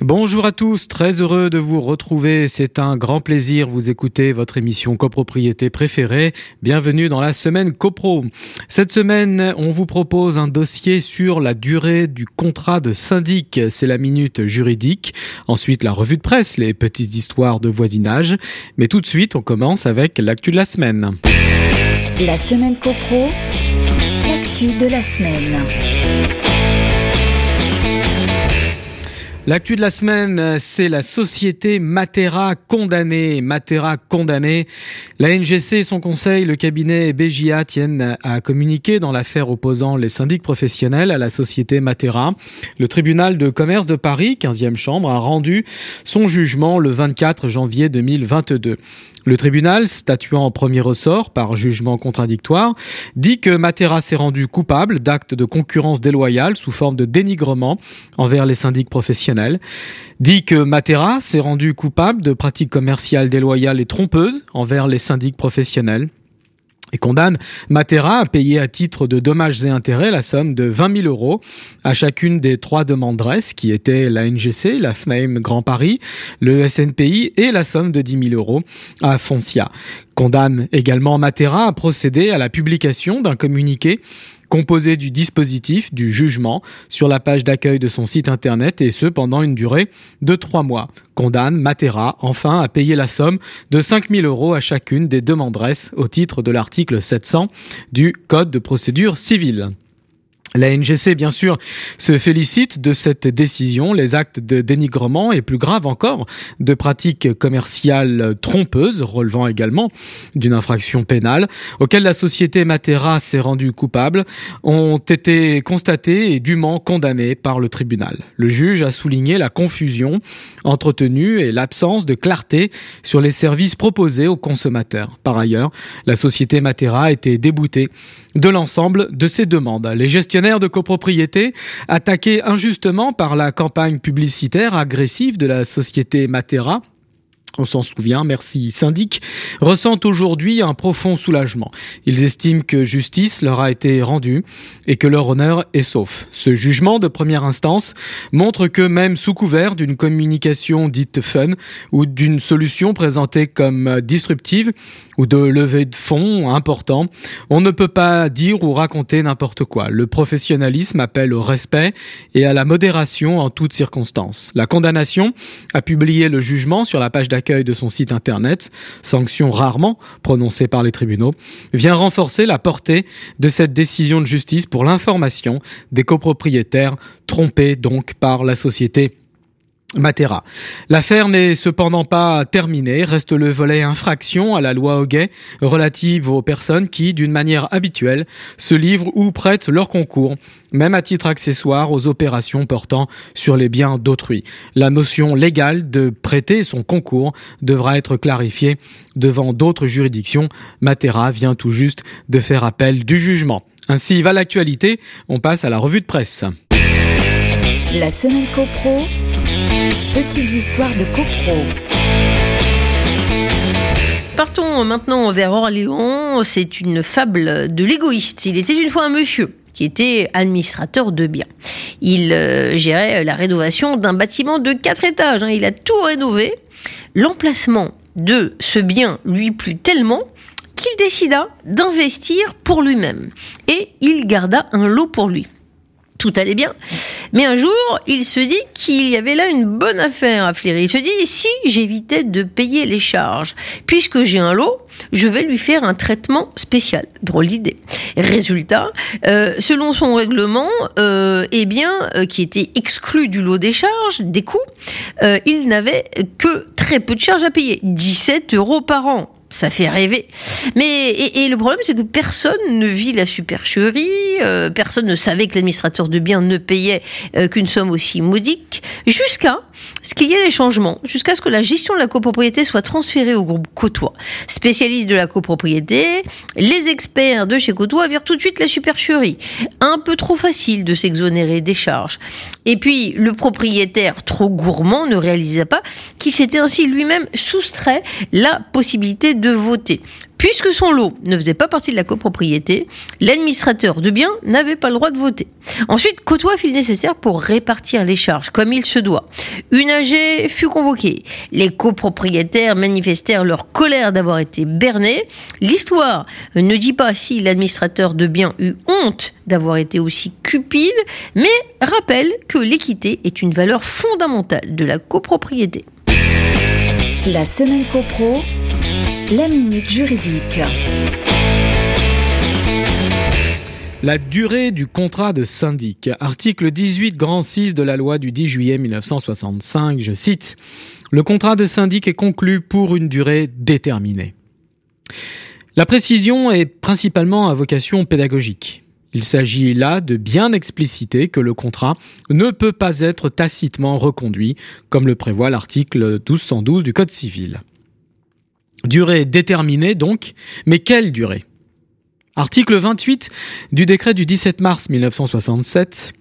Bonjour à tous, très heureux de vous retrouver. C'est un grand plaisir vous écouter votre émission copropriété préférée. Bienvenue dans la semaine copro. Cette semaine, on vous propose un dossier sur la durée du contrat de syndic. C'est la minute juridique. Ensuite, la revue de presse, les petites histoires de voisinage. Mais tout de suite, on commence avec l'actu de la semaine. La semaine copro, l'actu de la semaine. L'actu de la semaine, c'est la société Matera condamnée. Matera condamnée. La NGC, son conseil, le cabinet BJA tiennent à communiquer dans l'affaire opposant les syndics professionnels à la société Matera. Le tribunal de commerce de Paris, 15e chambre, a rendu son jugement le 24 janvier 2022. Le tribunal, statuant en premier ressort par jugement contradictoire, dit que Matera s'est rendu coupable d'actes de concurrence déloyale sous forme de dénigrement envers les syndics professionnels, dit que Matera s'est rendu coupable de pratiques commerciales déloyales et trompeuses envers les syndics professionnels, et condamne Matera à payer à titre de dommages et intérêts la somme de 20 000 euros à chacune des trois demanderesses qui étaient la NGC, la FNAIM Grand Paris, le SNPI et la somme de 10 000 euros à Foncia. Condamne également Matera à procéder à la publication d'un communiqué composé du dispositif du jugement sur la page d'accueil de son site internet et ce pendant une durée de trois mois. Condamne Matera enfin à payer la somme de 5000 euros à chacune des demanderesses au titre de l'article 700 du Code de procédure civile. La NGC, bien sûr, se félicite de cette décision. Les actes de dénigrement et plus grave encore, de pratiques commerciales trompeuses, relevant également d'une infraction pénale, auxquelles la société Matera s'est rendue coupable, ont été constatés et dûment condamnés par le tribunal. Le juge a souligné la confusion entretenue et l'absence de clarté sur les services proposés aux consommateurs. Par ailleurs, la société Matera a été déboutée de l'ensemble de ses demandes. Les gestionnaires de copropriété, attaqués injustement par la campagne publicitaire agressive de la société Matera, on s'en souvient, merci syndic, ressentent aujourd'hui un profond soulagement. Ils estiment que justice leur a été rendue et que leur honneur est sauf. Ce jugement de première instance montre que même sous couvert d'une communication dite fun ou d'une solution présentée comme disruptive ou de levée de fonds important, on ne peut pas dire ou raconter n'importe quoi. Le professionnalisme appelle au respect et à la modération en toutes circonstances. La condamnation a publié le jugement sur la page d'accueil de son site internet, sanction rarement prononcée par les tribunaux, vient renforcer la portée de cette décision de justice pour l'information des copropriétaires trompés donc par la société Matera. L'affaire n'est cependant pas terminée, reste le volet infraction à la loi Hoguet relative aux personnes qui, d'une manière habituelle, se livrent ou prêtent leur concours, même à titre accessoire, aux opérations portant sur les biens d'autrui. La notion légale de prêter son concours devra être clarifiée devant d'autres juridictions. Matera vient tout juste de faire appel du jugement. Ainsi va l'actualité, on passe à la revue de presse. La semaine copro Petites histoires de copro. Partons maintenant vers Orléans. C'est une fable de l'égoïste. Il était une fois un monsieur qui était administrateur de biens. Il euh, gérait la rénovation d'un bâtiment de quatre étages. Hein. Il a tout rénové. L'emplacement de ce bien lui plut tellement qu'il décida d'investir pour lui-même. Et il garda un lot pour lui. Tout allait bien. Mais un jour, il se dit qu'il y avait là une bonne affaire à flairer. Il se dit, si j'évitais de payer les charges, puisque j'ai un lot, je vais lui faire un traitement spécial. Drôle d'idée. Résultat, euh, selon son règlement, euh, eh bien, euh, qui était exclu du lot des charges, des coûts, il n'avait que très peu de charges à payer. 17 euros par an ça fait rêver. Mais et, le problème, c'est que personne ne vit la supercherie, euh, personne ne savait que l'administrateur de biens ne payait euh, qu'une somme aussi modique, jusqu'à ce qu'il y ait des changements jusqu'à ce que la gestion de la copropriété soit transférée au groupe Côtois. Spécialistes de la copropriété, les experts de chez Côtois virent tout de suite la supercherie. Un peu trop facile de s'exonérer des charges. Et puis, le propriétaire trop gourmand ne réalisait pas qu'il s'était ainsi lui-même soustrait la possibilité de voter. Puisque son lot ne faisait pas partie de la copropriété, l'administrateur de biens n'avait pas le droit de voter. Ensuite, Côtois fit le nécessaire pour répartir les charges comme il se doit? Une AG fut convoquée. Les copropriétaires manifestèrent leur colère d'avoir été bernés. L'histoire ne dit pas si l'administrateur de biens eut honte d'avoir été aussi cupide, mais rappelle que l'équité est une valeur fondamentale de la copropriété. La semaine copro la minute juridique. La durée du contrat de syndic. Article 18 grand 6 de la loi du 10 juillet 1965, je cite, Le contrat de syndic est conclu pour une durée déterminée. La précision est principalement à vocation pédagogique. Il s'agit là de bien expliciter que le contrat ne peut pas être tacitement reconduit, comme le prévoit l'article 1212 du Code civil. Durée déterminée donc, mais quelle durée? Article 28 du décret du 17 mars 1967.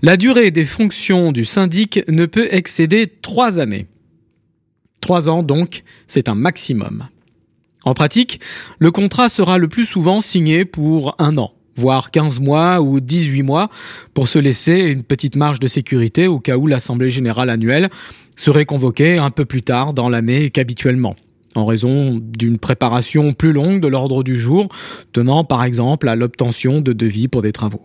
La durée des fonctions du syndic ne peut excéder trois années. Trois ans donc, c'est un maximum. En pratique, le contrat sera le plus souvent signé pour un an, voire 15 mois ou 18 mois, pour se laisser une petite marge de sécurité au cas où l'Assemblée générale annuelle serait convoquée un peu plus tard dans l'année qu'habituellement en raison d'une préparation plus longue de l'ordre du jour, tenant par exemple à l'obtention de devis pour des travaux.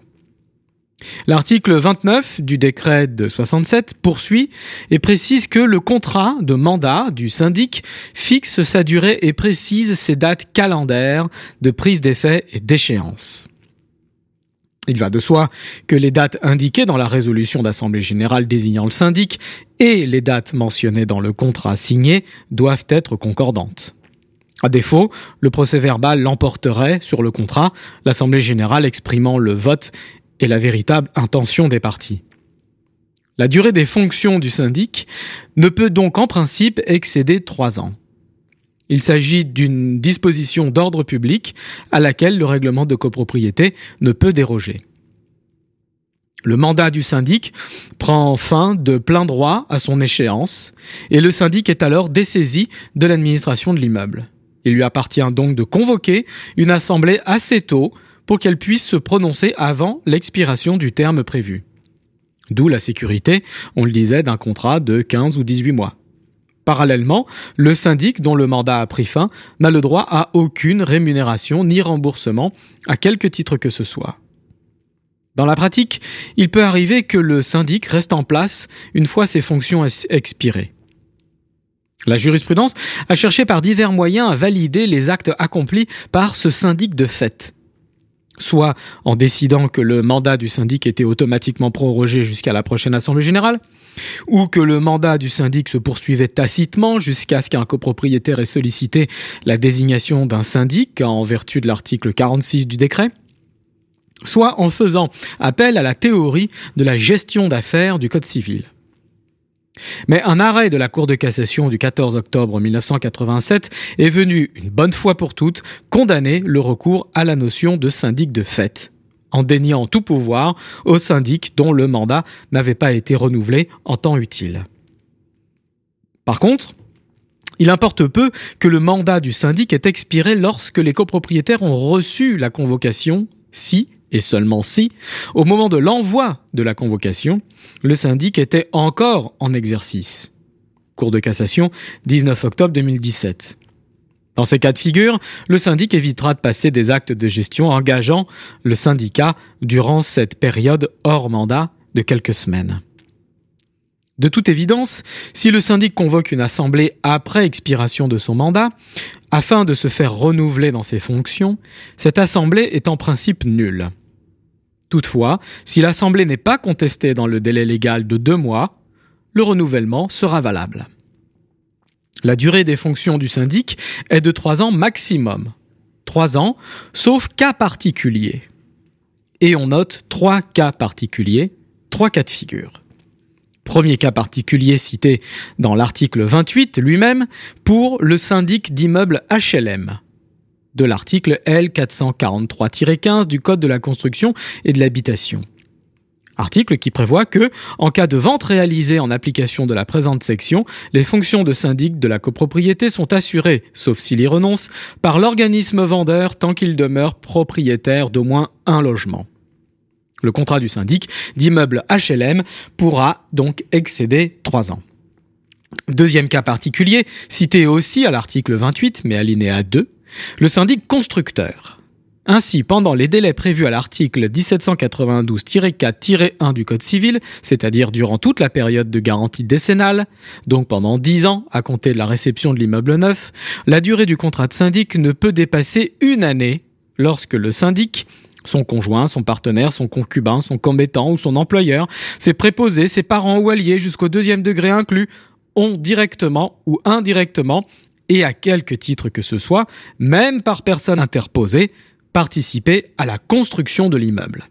L'article 29 du décret de 67 poursuit et précise que le contrat de mandat du syndic fixe sa durée et précise ses dates calendaires de prise d'effet et d'échéance. Il va de soi que les dates indiquées dans la résolution d'Assemblée générale désignant le syndic et les dates mentionnées dans le contrat signé doivent être concordantes. À défaut, le procès verbal l'emporterait sur le contrat, l'Assemblée générale exprimant le vote et la véritable intention des parties. La durée des fonctions du syndic ne peut donc en principe excéder trois ans. Il s'agit d'une disposition d'ordre public à laquelle le règlement de copropriété ne peut déroger. Le mandat du syndic prend fin de plein droit à son échéance et le syndic est alors dessaisi de l'administration de l'immeuble. Il lui appartient donc de convoquer une assemblée assez tôt pour qu'elle puisse se prononcer avant l'expiration du terme prévu. D'où la sécurité, on le disait, d'un contrat de 15 ou 18 mois. Parallèlement, le syndic dont le mandat a pris fin n'a le droit à aucune rémunération ni remboursement à quelque titre que ce soit. Dans la pratique, il peut arriver que le syndic reste en place une fois ses fonctions expirées. La jurisprudence a cherché par divers moyens à valider les actes accomplis par ce syndic de fait soit en décidant que le mandat du syndic était automatiquement prorogé jusqu'à la prochaine Assemblée générale, ou que le mandat du syndic se poursuivait tacitement jusqu'à ce qu'un copropriétaire ait sollicité la désignation d'un syndic en vertu de l'article 46 du décret, soit en faisant appel à la théorie de la gestion d'affaires du Code civil. Mais un arrêt de la Cour de cassation du 14 octobre 1987 est venu, une bonne fois pour toutes, condamner le recours à la notion de syndic de fait, en déniant tout pouvoir au syndic dont le mandat n'avait pas été renouvelé en temps utile. Par contre, il importe peu que le mandat du syndic ait expiré lorsque les copropriétaires ont reçu la convocation, si et seulement si, au moment de l'envoi de la convocation, le syndic était encore en exercice. Cour de cassation, 19 octobre 2017. Dans ces cas de figure, le syndic évitera de passer des actes de gestion engageant le syndicat durant cette période hors mandat de quelques semaines. De toute évidence, si le syndic convoque une assemblée après expiration de son mandat, afin de se faire renouveler dans ses fonctions, cette assemblée est en principe nulle. Toutefois, si l'assemblée n'est pas contestée dans le délai légal de deux mois, le renouvellement sera valable. La durée des fonctions du syndic est de trois ans maximum. Trois ans, sauf cas particuliers. Et on note trois cas particuliers, trois cas de figure. Premier cas particulier cité dans l'article 28 lui-même pour le syndic d'immeubles HLM de l'article L443-15 du Code de la construction et de l'habitation. Article qui prévoit que, en cas de vente réalisée en application de la présente section, les fonctions de syndic de la copropriété sont assurées, sauf s'il y renonce, par l'organisme vendeur tant qu'il demeure propriétaire d'au moins un logement. Le contrat du syndic d'immeuble HLM pourra donc excéder trois ans. Deuxième cas particulier, cité aussi à l'article 28, mais alinéa 2, le syndic constructeur. Ainsi, pendant les délais prévus à l'article 1792-4-1 du Code civil, c'est-à-dire durant toute la période de garantie décennale, donc pendant 10 ans à compter de la réception de l'immeuble neuf, la durée du contrat de syndic ne peut dépasser une année lorsque le syndic son conjoint, son partenaire, son concubin, son commettant ou son employeur, ses préposés, ses parents ou alliés jusqu'au deuxième degré inclus, ont directement ou indirectement, et à quelque titre que ce soit, même par personne interposée, participé à la construction de l'immeuble.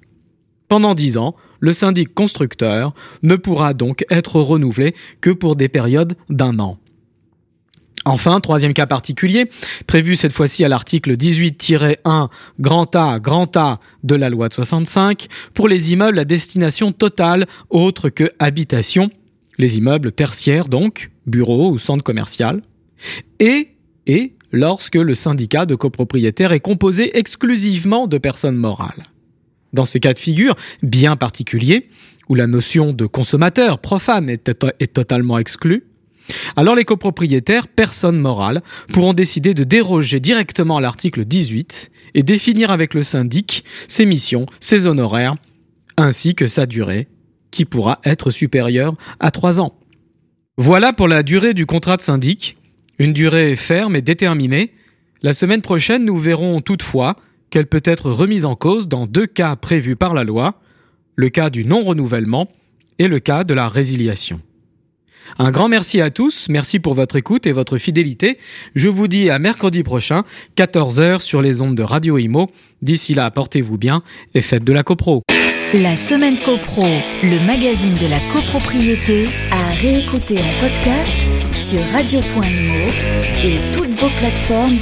Pendant dix ans, le syndic constructeur ne pourra donc être renouvelé que pour des périodes d'un an. Enfin, troisième cas particulier, prévu cette fois-ci à l'article 18-1 grand A, grand A de la loi de 65, pour les immeubles à destination totale autre que habitation, les immeubles tertiaires donc, bureaux ou centres commerciaux, et, et lorsque le syndicat de copropriétaires est composé exclusivement de personnes morales. Dans ce cas de figure bien particulier, où la notion de consommateur profane est, est totalement exclue, alors les copropriétaires, personnes morales, pourront décider de déroger directement à l'article 18 et définir avec le syndic ses missions, ses honoraires, ainsi que sa durée, qui pourra être supérieure à trois ans. Voilà pour la durée du contrat de syndic, une durée ferme et déterminée. La semaine prochaine, nous verrons toutefois qu'elle peut être remise en cause dans deux cas prévus par la loi, le cas du non-renouvellement et le cas de la résiliation. Un grand merci à tous, merci pour votre écoute et votre fidélité. Je vous dis à mercredi prochain, 14h sur les ondes de Radio Imo. D'ici là, portez-vous bien et faites de la copro. La semaine copro, le magazine de la copropriété, à réécouter en podcast sur radio.imo et toutes vos plateformes